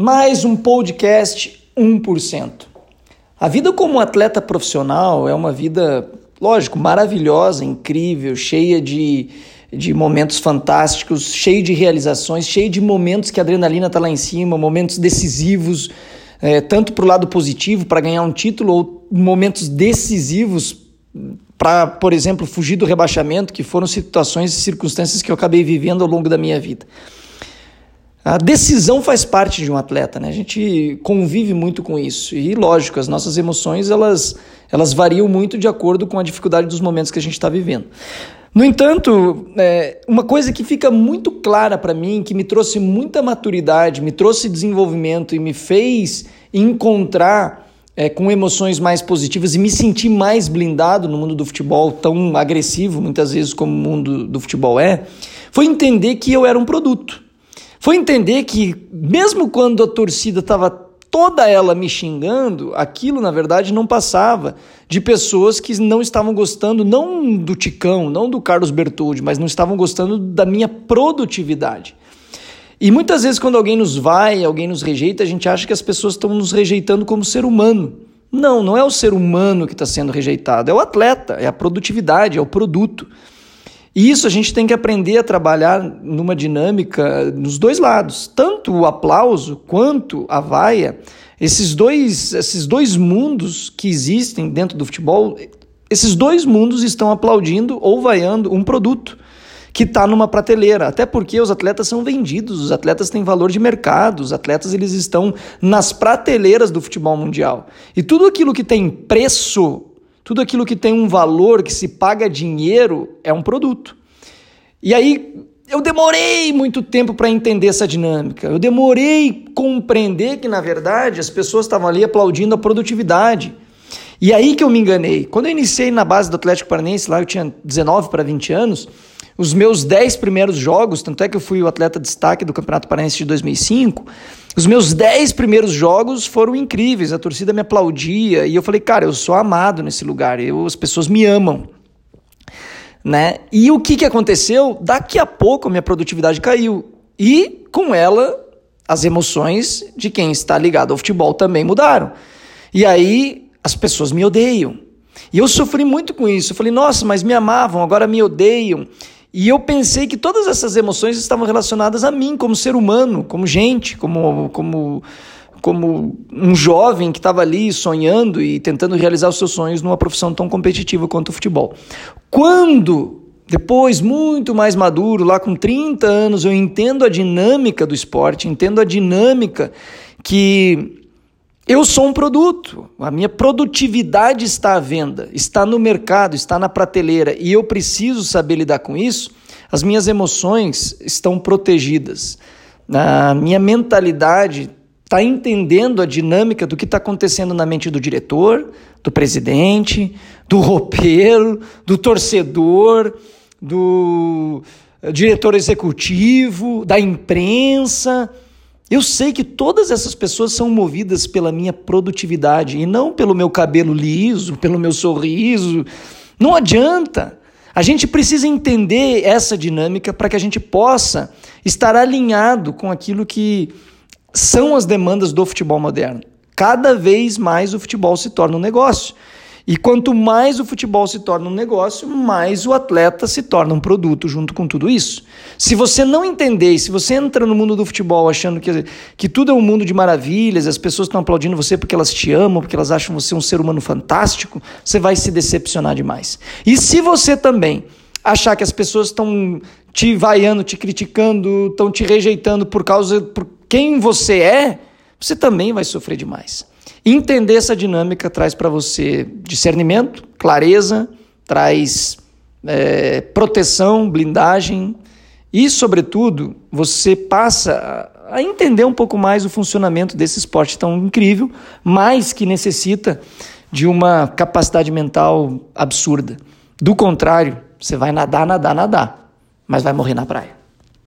mais um podcast 1%. A vida como atleta profissional é uma vida, lógico, maravilhosa, incrível, cheia de, de momentos fantásticos, cheia de realizações, cheia de momentos que a adrenalina está lá em cima, momentos decisivos, é, tanto para o lado positivo, para ganhar um título, ou momentos decisivos para, por exemplo, fugir do rebaixamento, que foram situações e circunstâncias que eu acabei vivendo ao longo da minha vida. A decisão faz parte de um atleta, né? A gente convive muito com isso. E lógico, as nossas emoções elas, elas variam muito de acordo com a dificuldade dos momentos que a gente está vivendo. No entanto, é, uma coisa que fica muito clara para mim, que me trouxe muita maturidade, me trouxe desenvolvimento e me fez encontrar é, com emoções mais positivas e me sentir mais blindado no mundo do futebol, tão agressivo muitas vezes como o mundo do futebol é, foi entender que eu era um produto. Foi entender que, mesmo quando a torcida estava toda ela me xingando, aquilo na verdade não passava de pessoas que não estavam gostando, não do Ticão, não do Carlos Bertoldi, mas não estavam gostando da minha produtividade. E muitas vezes, quando alguém nos vai, alguém nos rejeita, a gente acha que as pessoas estão nos rejeitando como ser humano. Não, não é o ser humano que está sendo rejeitado, é o atleta, é a produtividade, é o produto. E isso a gente tem que aprender a trabalhar numa dinâmica nos dois lados, tanto o aplauso quanto a vaia. Esses dois, esses dois mundos que existem dentro do futebol, esses dois mundos estão aplaudindo ou vaiando um produto que está numa prateleira, até porque os atletas são vendidos, os atletas têm valor de mercado, os atletas eles estão nas prateleiras do futebol mundial. E tudo aquilo que tem preço tudo aquilo que tem um valor, que se paga dinheiro, é um produto. E aí eu demorei muito tempo para entender essa dinâmica. Eu demorei compreender que, na verdade, as pessoas estavam ali aplaudindo a produtividade. E aí que eu me enganei. Quando eu iniciei na base do Atlético Paranaense, lá eu tinha 19 para 20 anos, os meus 10 primeiros jogos, tanto é que eu fui o atleta destaque do Campeonato Paranaense de 2005, os meus 10 primeiros jogos foram incríveis, a torcida me aplaudia e eu falei, cara, eu sou amado nesse lugar, eu, as pessoas me amam. Né? E o que, que aconteceu? Daqui a pouco a minha produtividade caiu e com ela as emoções de quem está ligado ao futebol também mudaram. E aí as pessoas me odeiam. E eu sofri muito com isso. Eu falei, nossa, mas me amavam, agora me odeiam. E eu pensei que todas essas emoções estavam relacionadas a mim, como ser humano, como gente, como, como, como um jovem que estava ali sonhando e tentando realizar os seus sonhos numa profissão tão competitiva quanto o futebol. Quando, depois, muito mais maduro, lá com 30 anos, eu entendo a dinâmica do esporte, entendo a dinâmica que eu sou um produto, a minha produtividade está à venda, está no mercado, está na prateleira e eu preciso saber lidar com isso. As minhas emoções estão protegidas, a minha mentalidade está entendendo a dinâmica do que está acontecendo na mente do diretor, do presidente, do roupeiro, do torcedor, do diretor executivo, da imprensa. Eu sei que todas essas pessoas são movidas pela minha produtividade e não pelo meu cabelo liso, pelo meu sorriso. Não adianta. A gente precisa entender essa dinâmica para que a gente possa estar alinhado com aquilo que são as demandas do futebol moderno. Cada vez mais o futebol se torna um negócio. E quanto mais o futebol se torna um negócio, mais o atleta se torna um produto junto com tudo isso. Se você não entender, e se você entra no mundo do futebol achando que, que tudo é um mundo de maravilhas, as pessoas estão aplaudindo você porque elas te amam, porque elas acham você um ser humano fantástico, você vai se decepcionar demais. E se você também achar que as pessoas estão te vaiando, te criticando, estão te rejeitando por causa por quem você é, você também vai sofrer demais. Entender essa dinâmica traz para você discernimento, clareza, traz é, proteção, blindagem e, sobretudo, você passa a entender um pouco mais o funcionamento desse esporte tão incrível, mas que necessita de uma capacidade mental absurda. Do contrário, você vai nadar, nadar, nadar, mas vai morrer na praia.